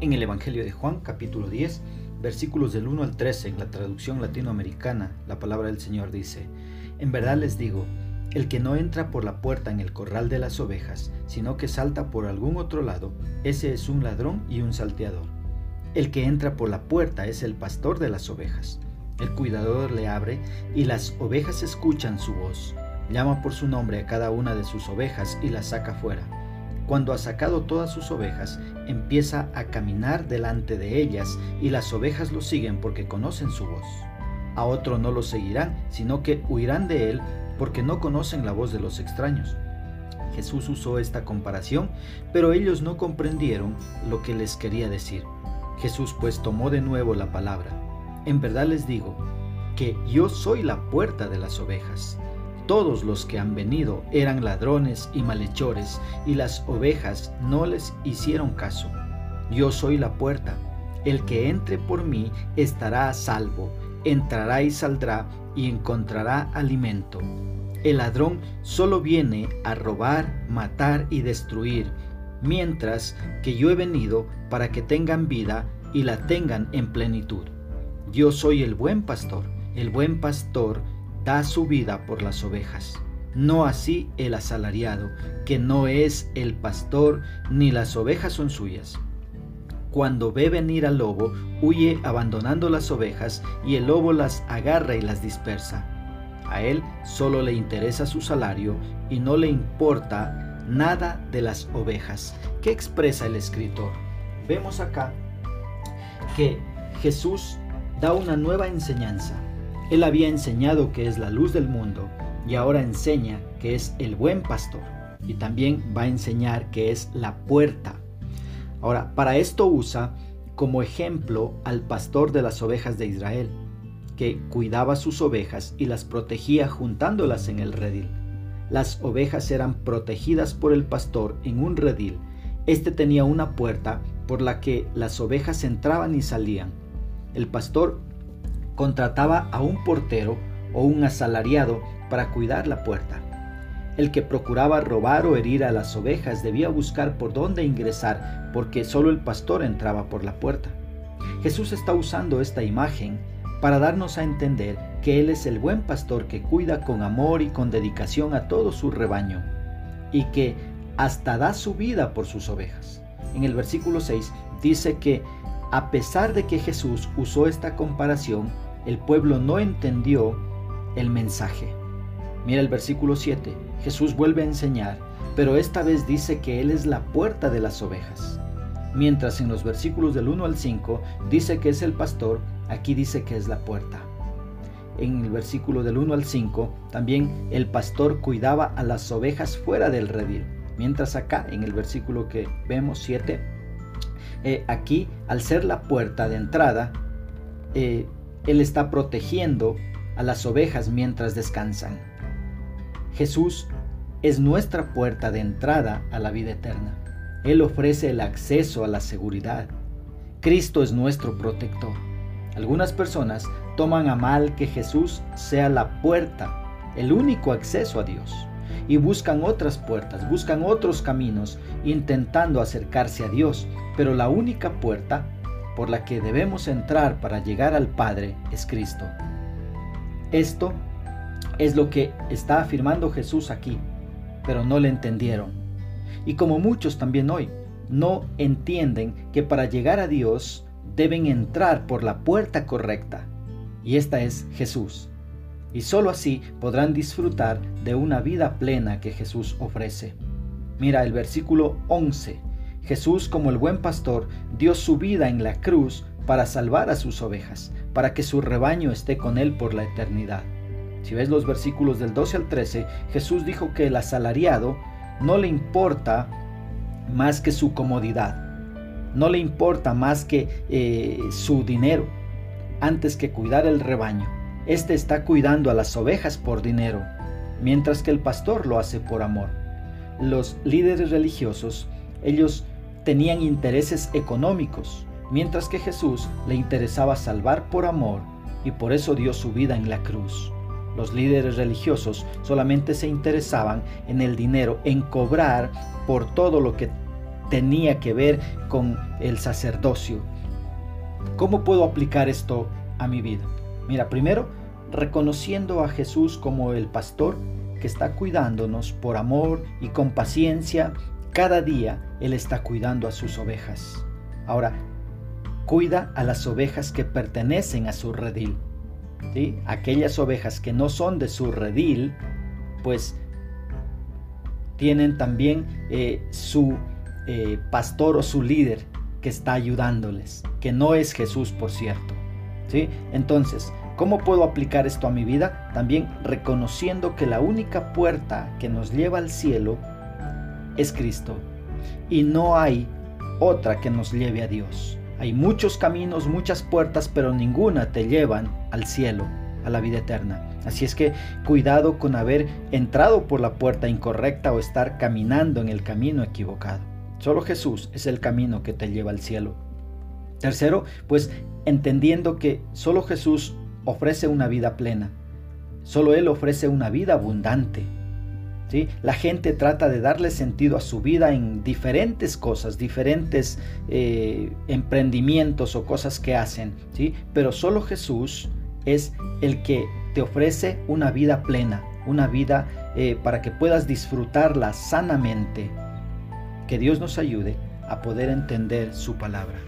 En el Evangelio de Juan, capítulo 10, versículos del 1 al 13, en la traducción latinoamericana, la palabra del Señor dice, En verdad les digo, el que no entra por la puerta en el corral de las ovejas, sino que salta por algún otro lado, ese es un ladrón y un salteador. El que entra por la puerta es el pastor de las ovejas. El cuidador le abre y las ovejas escuchan su voz. Llama por su nombre a cada una de sus ovejas y las saca fuera cuando ha sacado todas sus ovejas, empieza a caminar delante de ellas y las ovejas lo siguen porque conocen su voz. A otro no lo seguirán, sino que huirán de él porque no conocen la voz de los extraños. Jesús usó esta comparación, pero ellos no comprendieron lo que les quería decir. Jesús pues tomó de nuevo la palabra. En verdad les digo que yo soy la puerta de las ovejas. Todos los que han venido eran ladrones y malhechores, y las ovejas no les hicieron caso. Yo soy la puerta. El que entre por mí estará a salvo, entrará y saldrá y encontrará alimento. El ladrón solo viene a robar, matar y destruir, mientras que yo he venido para que tengan vida y la tengan en plenitud. Yo soy el buen pastor. El buen pastor da su vida por las ovejas. No así el asalariado, que no es el pastor, ni las ovejas son suyas. Cuando ve venir al lobo, huye abandonando las ovejas y el lobo las agarra y las dispersa. A él solo le interesa su salario y no le importa nada de las ovejas. ¿Qué expresa el escritor? Vemos acá que Jesús da una nueva enseñanza él había enseñado que es la luz del mundo y ahora enseña que es el buen pastor y también va a enseñar que es la puerta. Ahora, para esto usa como ejemplo al pastor de las ovejas de Israel, que cuidaba sus ovejas y las protegía juntándolas en el redil. Las ovejas eran protegidas por el pastor en un redil. Este tenía una puerta por la que las ovejas entraban y salían. El pastor contrataba a un portero o un asalariado para cuidar la puerta. El que procuraba robar o herir a las ovejas debía buscar por dónde ingresar, porque solo el pastor entraba por la puerta. Jesús está usando esta imagen para darnos a entender que Él es el buen pastor que cuida con amor y con dedicación a todo su rebaño, y que hasta da su vida por sus ovejas. En el versículo 6 dice que a pesar de que Jesús usó esta comparación, el pueblo no entendió el mensaje. Mira el versículo 7. Jesús vuelve a enseñar, pero esta vez dice que Él es la puerta de las ovejas. Mientras en los versículos del 1 al 5 dice que es el pastor, aquí dice que es la puerta. En el versículo del 1 al 5 también el pastor cuidaba a las ovejas fuera del redil. Mientras acá en el versículo que vemos 7, eh, aquí al ser la puerta de entrada, eh, él está protegiendo a las ovejas mientras descansan. Jesús es nuestra puerta de entrada a la vida eterna. Él ofrece el acceso a la seguridad. Cristo es nuestro protector. Algunas personas toman a mal que Jesús sea la puerta, el único acceso a Dios, y buscan otras puertas, buscan otros caminos, intentando acercarse a Dios, pero la única puerta por la que debemos entrar para llegar al Padre es Cristo. Esto es lo que está afirmando Jesús aquí, pero no le entendieron. Y como muchos también hoy, no entienden que para llegar a Dios deben entrar por la puerta correcta, y esta es Jesús. Y sólo así podrán disfrutar de una vida plena que Jesús ofrece. Mira el versículo 11 Jesús, como el buen pastor, dio su vida en la cruz para salvar a sus ovejas, para que su rebaño esté con él por la eternidad. Si ves los versículos del 12 al 13, Jesús dijo que el asalariado no le importa más que su comodidad, no le importa más que eh, su dinero, antes que cuidar el rebaño. Este está cuidando a las ovejas por dinero, mientras que el pastor lo hace por amor. Los líderes religiosos, ellos tenían intereses económicos, mientras que Jesús le interesaba salvar por amor y por eso dio su vida en la cruz. Los líderes religiosos solamente se interesaban en el dinero, en cobrar por todo lo que tenía que ver con el sacerdocio. ¿Cómo puedo aplicar esto a mi vida? Mira, primero, reconociendo a Jesús como el pastor que está cuidándonos por amor y con paciencia, cada día Él está cuidando a sus ovejas. Ahora, cuida a las ovejas que pertenecen a su redil. ¿sí? Aquellas ovejas que no son de su redil, pues tienen también eh, su eh, pastor o su líder que está ayudándoles, que no es Jesús, por cierto. ¿sí? Entonces, ¿cómo puedo aplicar esto a mi vida? También reconociendo que la única puerta que nos lleva al cielo es Cristo y no hay otra que nos lleve a Dios. Hay muchos caminos, muchas puertas, pero ninguna te llevan al cielo, a la vida eterna. Así es que cuidado con haber entrado por la puerta incorrecta o estar caminando en el camino equivocado. Solo Jesús es el camino que te lleva al cielo. Tercero, pues entendiendo que solo Jesús ofrece una vida plena. Solo Él ofrece una vida abundante. La gente trata de darle sentido a su vida en diferentes cosas, diferentes eh, emprendimientos o cosas que hacen, ¿sí? pero solo Jesús es el que te ofrece una vida plena, una vida eh, para que puedas disfrutarla sanamente. Que Dios nos ayude a poder entender su palabra.